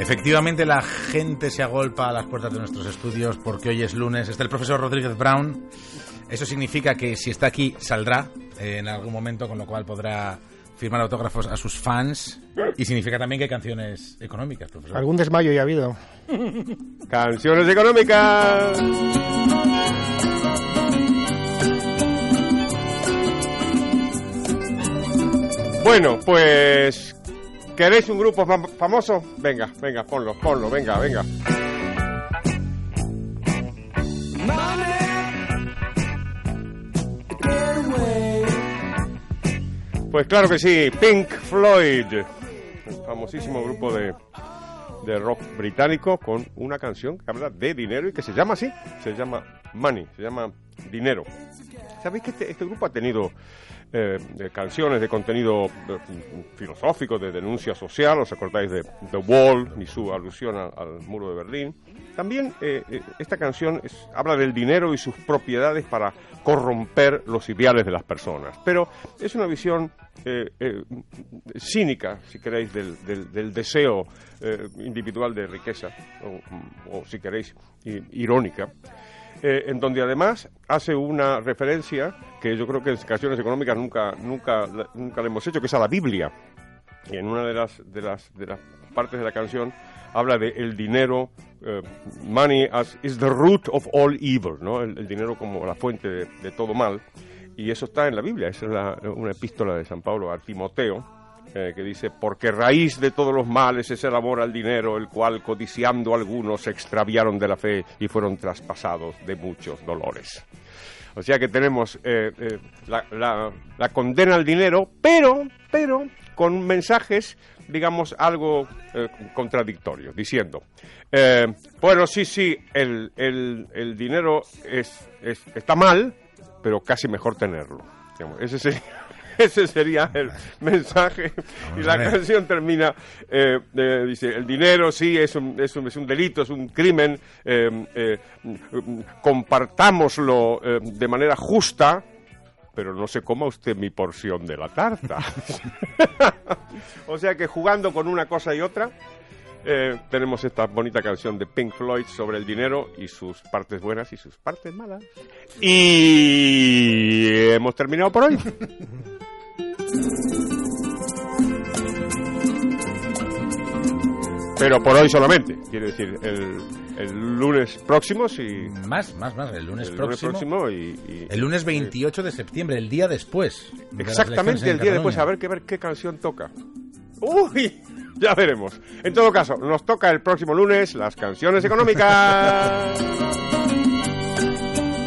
Efectivamente, la gente se agolpa a las puertas de nuestros estudios porque hoy es lunes. Está el profesor Rodríguez Brown. Eso significa que si está aquí, saldrá eh, en algún momento, con lo cual podrá firmar autógrafos a sus fans. Y significa también que hay canciones económicas, profesor. Algún desmayo ya ha habido. Canciones económicas. Bueno, pues ¿Queréis un grupo fam- famoso? Venga, venga, ponlo, ponlo, venga, venga. Pues claro que sí, Pink Floyd, un famosísimo grupo de, de rock británico con una canción que habla de dinero y que se llama así, se llama Money, se llama Dinero. ¿Sabéis que este, este grupo ha tenido eh, canciones de contenido eh, filosófico, de denuncia social? ¿Os acordáis de The Wall y su alusión al muro de Berlín? También eh, esta canción habla del dinero y sus propiedades para corromper los ideales de las personas. Pero es una visión cínica, si queréis, del, del- del deseo individual de riqueza, o, o, si queréis, irónica eh, en donde además hace una referencia que yo creo que en canciones económicas nunca, nunca, nunca le hemos hecho, que es a la Biblia. Y en una de las, de las, de las partes de la canción habla de el dinero, eh, money as is the root of all evil, ¿no? El, dinero como la fuente de, de todo mal. Y eso está en la Biblia, esa es la- una epístola de San Pablo a Timoteo, eh, que dice, porque raíz de todos los males es el amor al dinero, el cual codiciando algunos se extraviaron de la fe y fueron traspasados de muchos dolores. O sea que tenemos eh, eh, la, la- la condena al dinero, pero, pero con mensajes, digamos, algo eh, contradictorios, diciendo, eh, bueno, sí, sí, el, el- el dinero es, es- está mal, pero casi mejor tenerlo. Digamos, ese sería, ese sería el mensaje. y la canción termina, eh, eh, dice, el dinero sí es un, es un, es un delito, es un crimen, eh, eh, mm, compartámoslo eh, de manera justa, pero no se coma usted mi porción de la tarta. o sea que jugando con una cosa y otra, eh, tenemos esta bonita canción de Pink Floyd sobre el dinero y sus partes buenas y sus partes malas. Y hemos terminado por hoy. Pero por hoy solamente, quiere decir, el, el lunes próximo, si... Más, más, más. El lunes el próximo. lunes próximo y... y- El lunes 28 de septiembre, el día después. de Exactamente en el día después, a ver, qué, ver qué canción toca. Uy, ya veremos. En todo caso, nos toca el próximo lunes las canciones económicas.